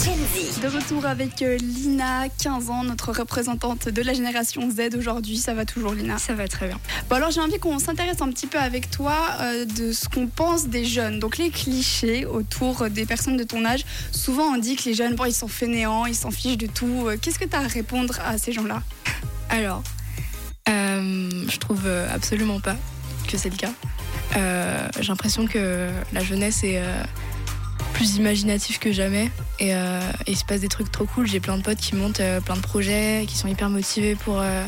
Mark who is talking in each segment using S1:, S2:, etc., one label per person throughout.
S1: Z.
S2: De retour avec euh, Lina, 15 ans, notre représentante de la génération Z aujourd'hui. Ça va toujours, Lina?
S3: Ça va très bien.
S2: Bon, alors j'ai envie qu'on s'intéresse un petit peu avec toi euh, de ce qu'on pense des jeunes. Donc, les clichés autour des personnes de ton âge. Souvent, on dit que les jeunes, bon, ils sont fainéants, ils s'en fichent de tout. Euh, Qu'est-ce que tu as à répondre à ces gens-là?
S3: Alors, euh, je trouve absolument pas que c'est le cas. Euh, J'ai l'impression que la jeunesse est plus imaginative que jamais et, euh, et il se passe des trucs trop cool. J'ai plein de potes qui montent euh, plein de projets, qui sont hyper motivés pour euh,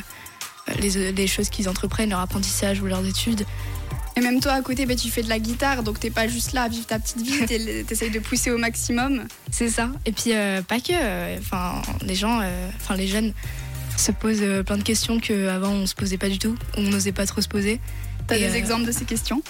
S3: les, les choses qu'ils entreprennent, leur apprentissage ou leurs études.
S2: Et même toi, à côté, bah, tu fais de la guitare, donc t'es pas juste là à vivre ta petite vie, t'es- t'essayes de pousser au maximum.
S3: C'est ça. Et puis pas que. Enfin, les gens, enfin les jeunes se posent plein de questions qu'avant on se posait pas du tout, on n'osait pas trop se poser.
S2: T'as des exemples de ces questions?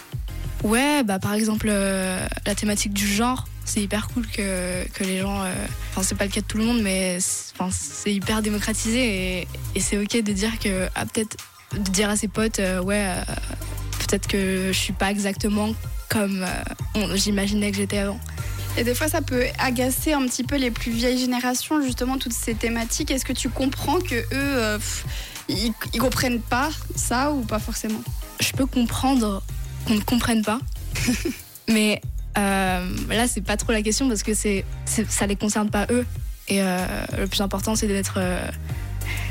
S3: Ouais, bah par exemple euh, la thématique du genre, c'est hyper cool que, que les gens. euh, Enfin, c'est pas le cas de tout le monde, mais c'est- hyper démocratisé et, et c'est ok de dire que ah, peut-être de dire à ses potes, euh, ouais, euh, peut-être que je suis pas exactement comme j'imaginais que j'étais avant.
S2: Et des fois, ça peut agacer un petit peu les plus vieilles générations, justement, toutes ces thématiques. Est-ce que tu comprends que eux, pff, ils, ils comprennent pas ça ou pas forcément?
S3: Je peux comprendre qu'on ne comprenne pas, mais euh, là c'est pas trop la question parce que c'est, ça les concerne pas eux. Et euh, le plus important c'est d'être euh,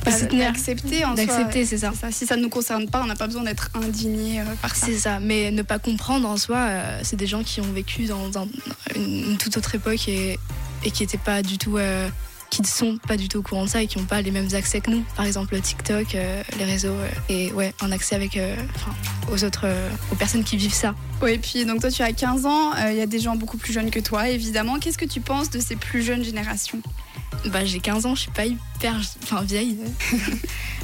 S2: D'accepter en soi.
S3: d'accepter, c'est ça.
S2: Si ça ne nous concerne pas, on n'a pas besoin d'être indigné par ça.
S3: C'est ça, mais ne pas comprendre en soi, euh, c'est des gens qui ont vécu dans, un- une, une toute autre époque et, et qui étaient pas du tout, euh, qui ne sont pas du tout au courant de ça et qui n'ont pas les mêmes accès que nous. Par exemple, TikTok, euh, les réseaux euh, et ouais, un accès avec, euh, aux autres, aux personnes qui vivent ça.
S2: Oui, et puis donc toi, tu as 15 ans, il y a des gens beaucoup plus jeunes que toi, évidemment. Qu'est-ce que tu penses de ces plus jeunes générations?
S3: Bah, j'ai 15 ans, je suis pas hyper enfin, vieille.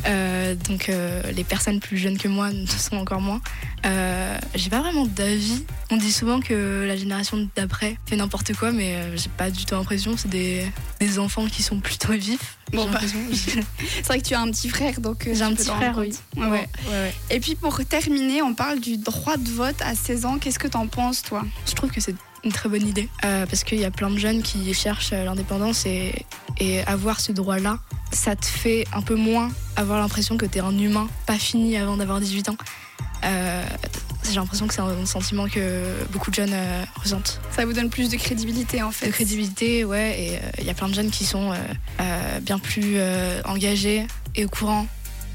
S3: Euh, donc euh, les personnes plus jeunes que moi ne sont encore moins. Euh, j'ai pas vraiment d'avis. On dit souvent que la génération d'après fait n'importe quoi, mais j'ai pas du tout l'impression. C'est des, des enfants qui sont plutôt vifs.
S2: Bon, bah. C'est vrai que tu as un petit frère, donc
S3: J'ai un petit frère, oui.
S2: compte. Ouais, ouais.
S3: ouais, ouais.
S2: Et puis pour terminer, on parle du droit de vote à 16 ans. Qu'est-ce que t'en penses, toi?
S3: Je trouve que c'est une très bonne idée parce qu'il y a plein de jeunes qui cherchent l'indépendance et, et avoir ce droit-là, ça te fait un peu moins avoir l'impression que tu es un humain pas fini avant d'avoir 18 ans. Euh, J'ai l'impression que c'est un sentiment que beaucoup de jeunes euh, ressentent.
S2: Ça vous donne plus de crédibilité, en fait.
S3: De crédibilité, ouais, et euh, il y a plein de jeunes qui sont euh, euh, bien plus euh, engagés et au courant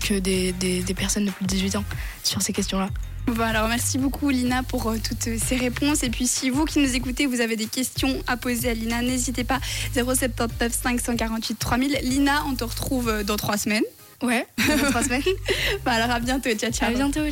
S3: que des, des- des personnes de plus de 18 ans sur ces questions-là.
S2: Voilà, alors merci beaucoup Lina pour euh, toutes euh, ces réponses. Et puis si vous qui nous écoutez, vous avez des questions à poser à Lina, n'hésitez pas 079 548 3000. Lina, on te retrouve euh, dans trois semaines.
S3: Ouais, dans trois semaines.
S2: Bah alors à bientôt, ciao ciao.
S3: À bientôt.